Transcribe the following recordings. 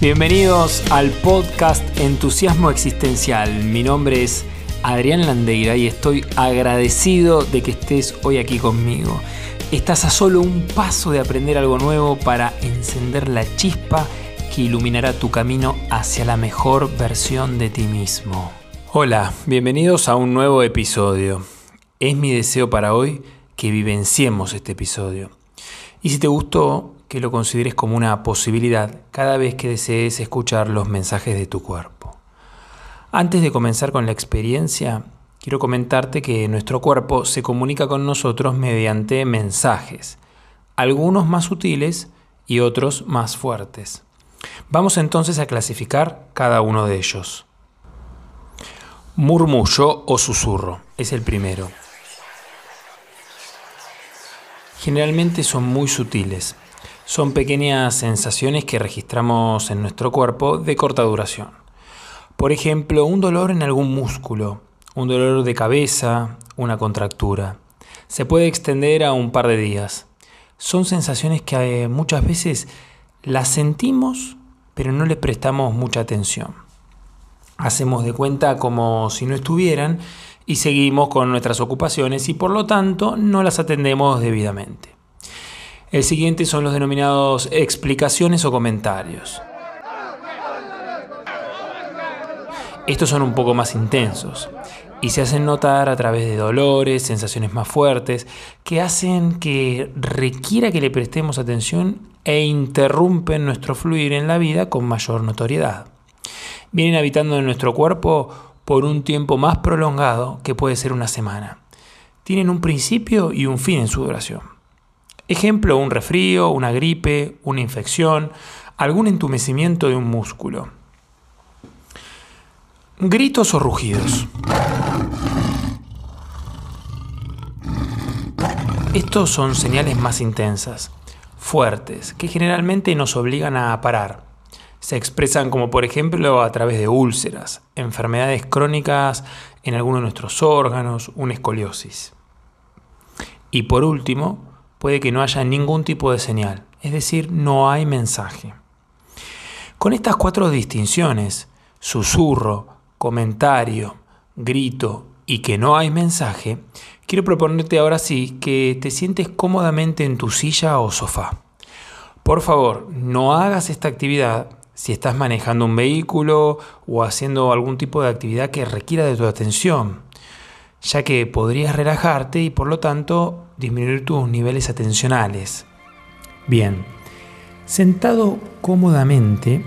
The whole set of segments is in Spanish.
Bienvenidos al podcast Entusiasmo Existencial. Mi nombre es Adrián Landeira y estoy agradecido de que estés hoy aquí conmigo. Estás a solo un paso de aprender algo nuevo para encender la chispa que iluminará tu camino hacia la mejor versión de ti mismo. Hola, bienvenidos a un nuevo episodio. Es mi deseo para hoy que vivenciemos este episodio. Y si te gustó, que lo consideres como una posibilidad cada vez que desees escuchar los mensajes de tu cuerpo. Antes de comenzar con la experiencia, quiero comentarte que nuestro cuerpo se comunica con nosotros mediante mensajes, algunos más sutiles y otros más fuertes. Vamos entonces a clasificar cada uno de ellos. Murmullo o susurro es el primero. Generalmente son muy sutiles, son pequeñas sensaciones que registramos en nuestro cuerpo de corta duración. Por ejemplo, un dolor en algún músculo, un dolor de cabeza, una contractura. Se puede extender a un par de días. Son sensaciones que eh, muchas veces las sentimos, pero no le prestamos mucha atención. Hacemos de cuenta como si no estuvieran y seguimos con nuestras ocupaciones y por lo tanto no las atendemos debidamente. El siguiente son los denominados explicaciones o comentarios. Estos son un poco más intensos y se hacen notar a través de dolores, sensaciones más fuertes, que hacen que requiera que le prestemos atención e interrumpen nuestro fluir en la vida con mayor notoriedad. Vienen habitando en nuestro cuerpo por un tiempo más prolongado que puede ser una semana. Tienen un principio y un fin en su duración. Ejemplo, un resfrío, una gripe, una infección, algún entumecimiento de un músculo. Gritos o rugidos. Estos son señales más intensas, fuertes, que generalmente nos obligan a parar. Se expresan como por ejemplo a través de úlceras, enfermedades crónicas en alguno de nuestros órganos, una escoliosis. Y por último, puede que no haya ningún tipo de señal, es decir, no hay mensaje. Con estas cuatro distinciones, susurro, comentario, grito y que no hay mensaje, quiero proponerte ahora sí que te sientes cómodamente en tu silla o sofá. Por favor, no hagas esta actividad si estás manejando un vehículo o haciendo algún tipo de actividad que requiera de tu atención ya que podrías relajarte y por lo tanto disminuir tus niveles atencionales. Bien, sentado cómodamente,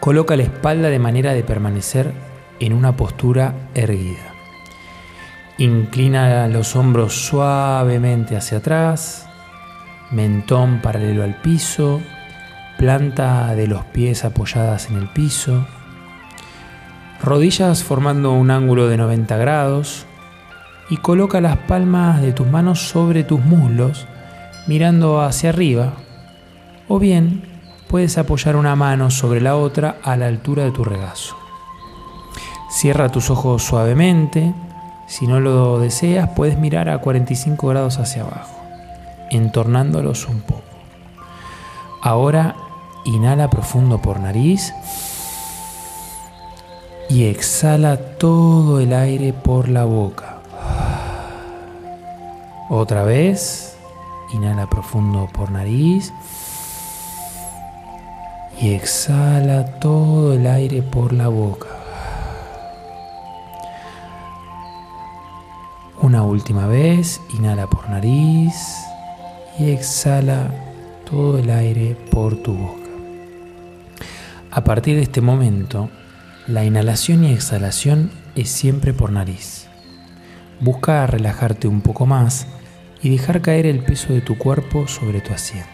coloca la espalda de manera de permanecer en una postura erguida. Inclina los hombros suavemente hacia atrás, mentón paralelo al piso, planta de los pies apoyadas en el piso, rodillas formando un ángulo de 90 grados, y coloca las palmas de tus manos sobre tus muslos, mirando hacia arriba, o bien puedes apoyar una mano sobre la otra a la altura de tu regazo. Cierra tus ojos suavemente, si no lo deseas puedes mirar a 45 grados hacia abajo, entornándolos un poco. Ahora inhala profundo por nariz y exhala todo el aire por la boca. Otra vez, inhala profundo por nariz y exhala todo el aire por la boca. Una última vez, inhala por nariz y exhala todo el aire por tu boca. A partir de este momento, la inhalación y exhalación es siempre por nariz. Busca relajarte un poco más y dejar caer el peso de tu cuerpo sobre tu asiento.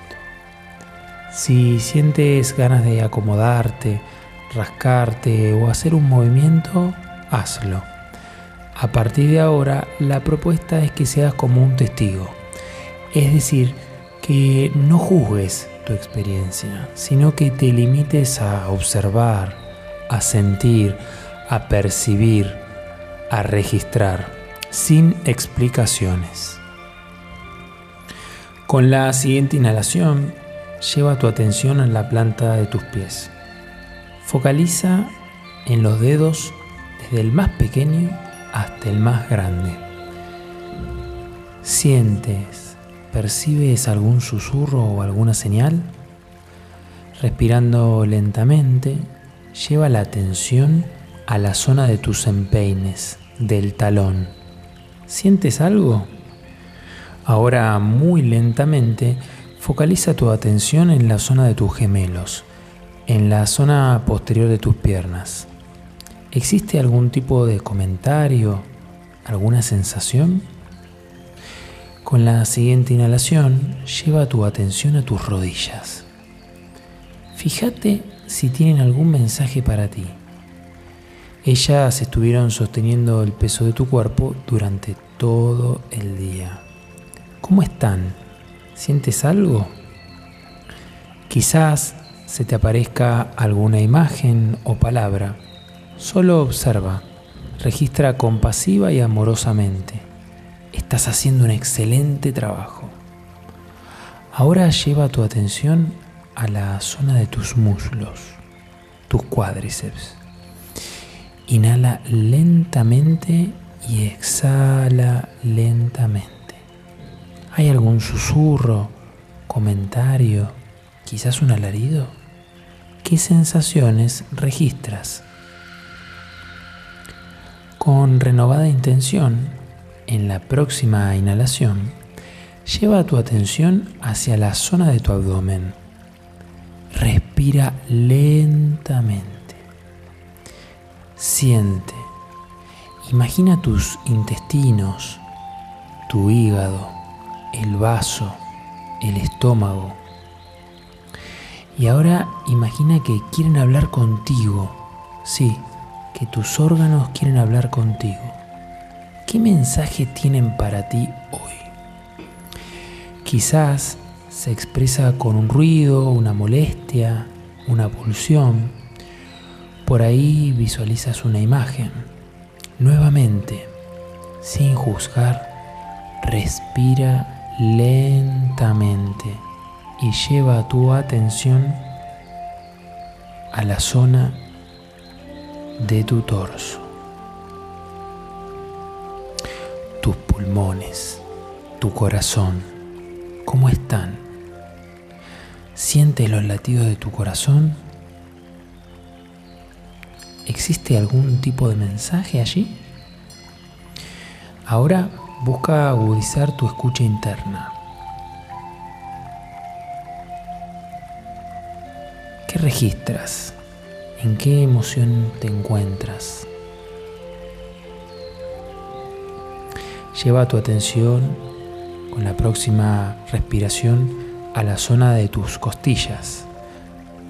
Si sientes ganas de acomodarte, rascarte o hacer un movimiento, hazlo. A partir de ahora, la propuesta es que seas como un testigo, es decir, que no juzgues tu experiencia, sino que te limites a observar, a sentir, a percibir, a registrar, sin explicaciones. Con la siguiente inhalación, lleva tu atención a la planta de tus pies. Focaliza en los dedos desde el más pequeño hasta el más grande. ¿Sientes, percibes algún susurro o alguna señal? Respirando lentamente, lleva la atención a la zona de tus empeines, del talón. ¿Sientes algo? Ahora muy lentamente focaliza tu atención en la zona de tus gemelos, en la zona posterior de tus piernas. ¿Existe algún tipo de comentario, alguna sensación? Con la siguiente inhalación, lleva tu atención a tus rodillas. Fíjate si tienen algún mensaje para ti. Ellas estuvieron sosteniendo el peso de tu cuerpo durante todo el día. ¿Cómo están? ¿Sientes algo? Quizás se te aparezca alguna imagen o palabra. Solo observa, registra compasiva y amorosamente. Estás haciendo un excelente trabajo. Ahora lleva tu atención a la zona de tus muslos, tus cuádriceps. Inhala lentamente y exhala lentamente. ¿Hay algún susurro, comentario, quizás un alarido? ¿Qué sensaciones registras? Con renovada intención, en la próxima inhalación, lleva tu atención hacia la zona de tu abdomen. Respira lentamente. Siente. Imagina tus intestinos, tu hígado, el vaso, el estómago. Y ahora imagina que quieren hablar contigo. Sí, que tus órganos quieren hablar contigo. ¿Qué mensaje tienen para ti hoy? Quizás se expresa con un ruido, una molestia, una pulsión. Por ahí visualizas una imagen. Nuevamente, sin juzgar, respira lentamente y lleva tu atención a la zona de tu torso, tus pulmones, tu corazón, ¿cómo están? ¿Sientes los latidos de tu corazón? ¿Existe algún tipo de mensaje allí? Ahora Busca agudizar tu escucha interna. ¿Qué registras? ¿En qué emoción te encuentras? Lleva tu atención con la próxima respiración a la zona de tus costillas,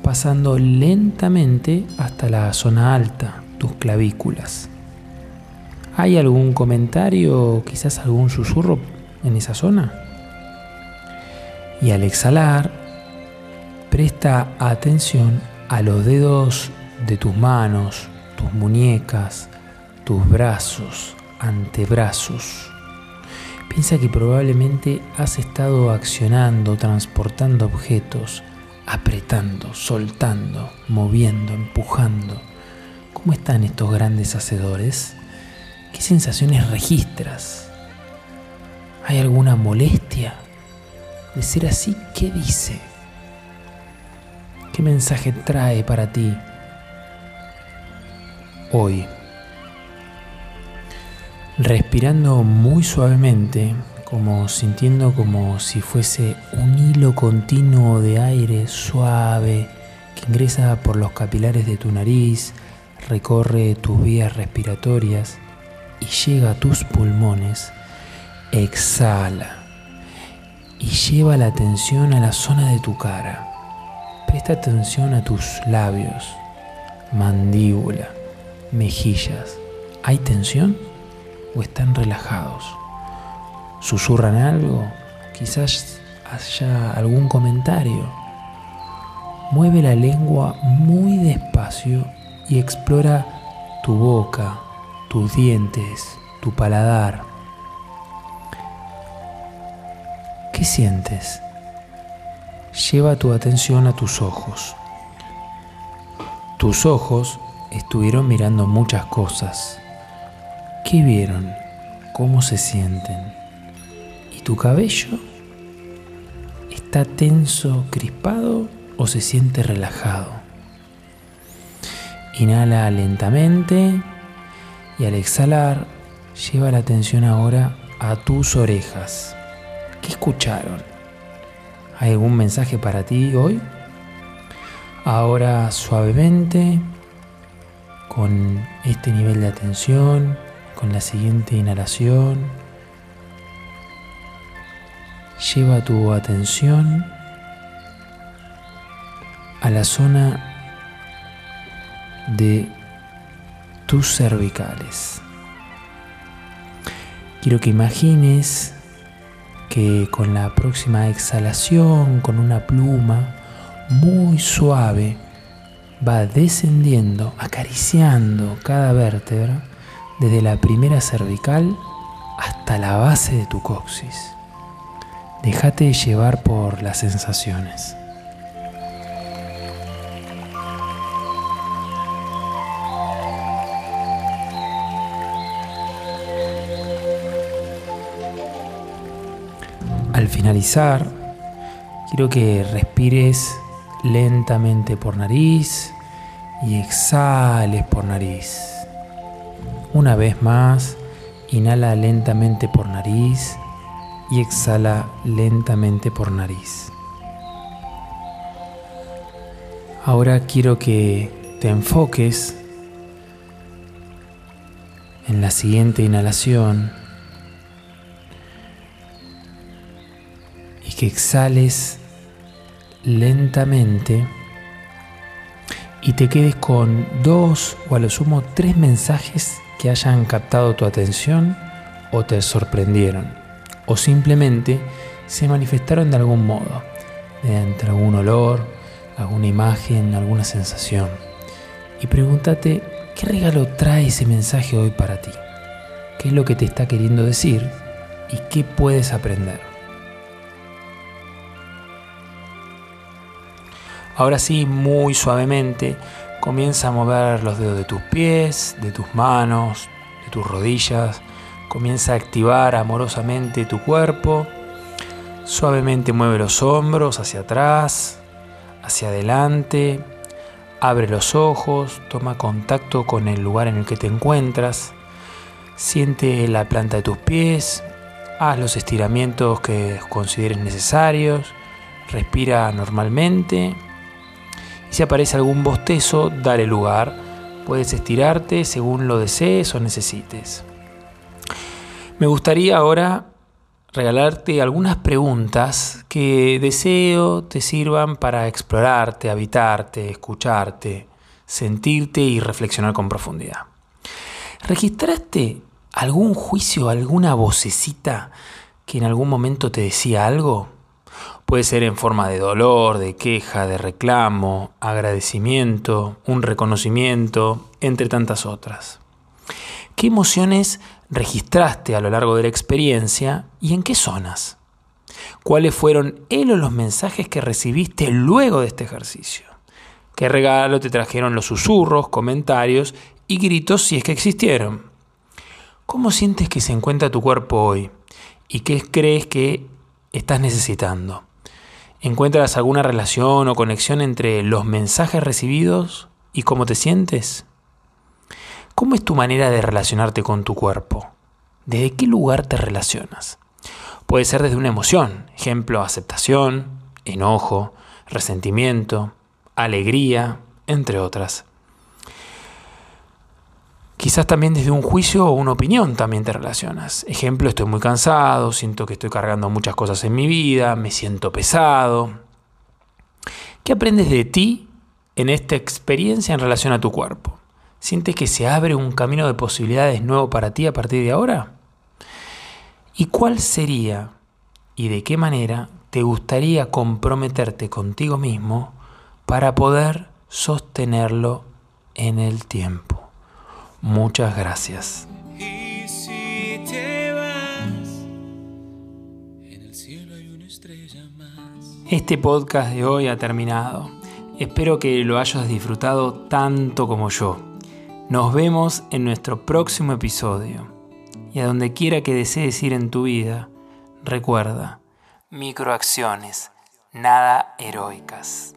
pasando lentamente hasta la zona alta, tus clavículas. ¿Hay algún comentario, quizás algún susurro en esa zona? Y al exhalar, presta atención a los dedos de tus manos, tus muñecas, tus brazos, antebrazos. Piensa que probablemente has estado accionando, transportando objetos, apretando, soltando, moviendo, empujando. ¿Cómo están estos grandes hacedores? ¿Qué sensaciones registras? ¿Hay alguna molestia? De ser así, ¿qué dice? ¿Qué mensaje trae para ti hoy? Respirando muy suavemente, como sintiendo como si fuese un hilo continuo de aire suave que ingresa por los capilares de tu nariz, recorre tus vías respiratorias y llega a tus pulmones, exhala y lleva la atención a la zona de tu cara. Presta atención a tus labios, mandíbula, mejillas. ¿Hay tensión o están relajados? ¿Susurran algo? Quizás haya algún comentario. Mueve la lengua muy despacio y explora tu boca, tus dientes, tu paladar. ¿Qué sientes? Lleva tu atención a tus ojos. Tus ojos estuvieron mirando muchas cosas. ¿Qué vieron? ¿Cómo se sienten? ¿Y tu cabello? ¿Está tenso, crispado o se siente relajado? Inhala lentamente y al exhalar lleva la atención ahora a tus orejas. ¿Qué escucharon? ¿Hay algún mensaje para ti hoy? Ahora suavemente, con este nivel de atención, con la siguiente inhalación, lleva tu atención a la zona de tus cervicales. Quiero que imagines que con la próxima exhalación, con una pluma muy suave, va descendiendo, acariciando cada vértebra desde la primera cervical hasta la base de tu coxis. Déjate llevar por las sensaciones. Al finalizar, quiero que respires lentamente por nariz y exhales por nariz. Una vez más, inhala lentamente por nariz y exhala lentamente por nariz. Ahora quiero que te enfoques en la siguiente inhalación y que exhales lentamente y te quedes con dos o a lo sumo tres mensajes que hayan captado tu atención o te sorprendieron o simplemente se manifestaron de algún modo, mediante algún olor, alguna imagen, alguna sensación. Y pregúntate, ¿qué regalo trae ese mensaje hoy para ti? ¿Qué es lo que te está queriendo decir? ¿Y qué puedes aprender? Ahora sí, muy suavemente, comienza a mover los dedos de tus pies, de tus manos, de tus rodillas. Comienza a activar amorosamente tu cuerpo. Suavemente mueve los hombros hacia atrás, hacia adelante. Abre los ojos, toma contacto con el lugar en el que te encuentras. Siente la planta de tus pies. Haz los estiramientos que consideres necesarios. Respira normalmente si aparece algún bostezo, dale lugar. Puedes estirarte según lo desees o necesites. Me gustaría ahora regalarte algunas preguntas que deseo te sirvan para explorarte, habitarte, escucharte, sentirte y reflexionar con profundidad. ¿Registraste algún juicio, alguna vocecita que en algún momento te decía algo? Puede ser en forma de dolor, de queja, de reclamo, agradecimiento, un reconocimiento, entre tantas otras. ¿Qué emociones registraste a lo largo de la experiencia y en qué zonas? ¿Cuáles fueron él o los mensajes que recibiste luego de este ejercicio? ¿Qué regalo te trajeron los susurros, comentarios y gritos si es que existieron? ¿Cómo sientes que se encuentra tu cuerpo hoy? ¿Y qué crees que estás necesitando? ¿Encuentras alguna relación o conexión entre los mensajes recibidos y cómo te sientes? ¿Cómo es tu manera de relacionarte con tu cuerpo? ¿Desde qué lugar te relacionas? Puede ser desde una emoción, ejemplo, aceptación, enojo, resentimiento, alegría, entre otras. Quizás también desde un juicio o una opinión también te relacionas. Ejemplo, estoy muy cansado, siento que estoy cargando muchas cosas en mi vida, me siento pesado. ¿Qué aprendes de ti en esta experiencia en relación a tu cuerpo? ¿Sientes que se abre un camino de posibilidades nuevo para ti a partir de ahora? ¿Y cuál sería y de qué manera te gustaría comprometerte contigo mismo para poder sostenerlo en el tiempo? Muchas gracias. Este podcast de hoy ha terminado. Espero que lo hayas disfrutado tanto como yo. Nos vemos en nuestro próximo episodio. Y a donde quiera que desees ir en tu vida, recuerda, microacciones, nada heroicas.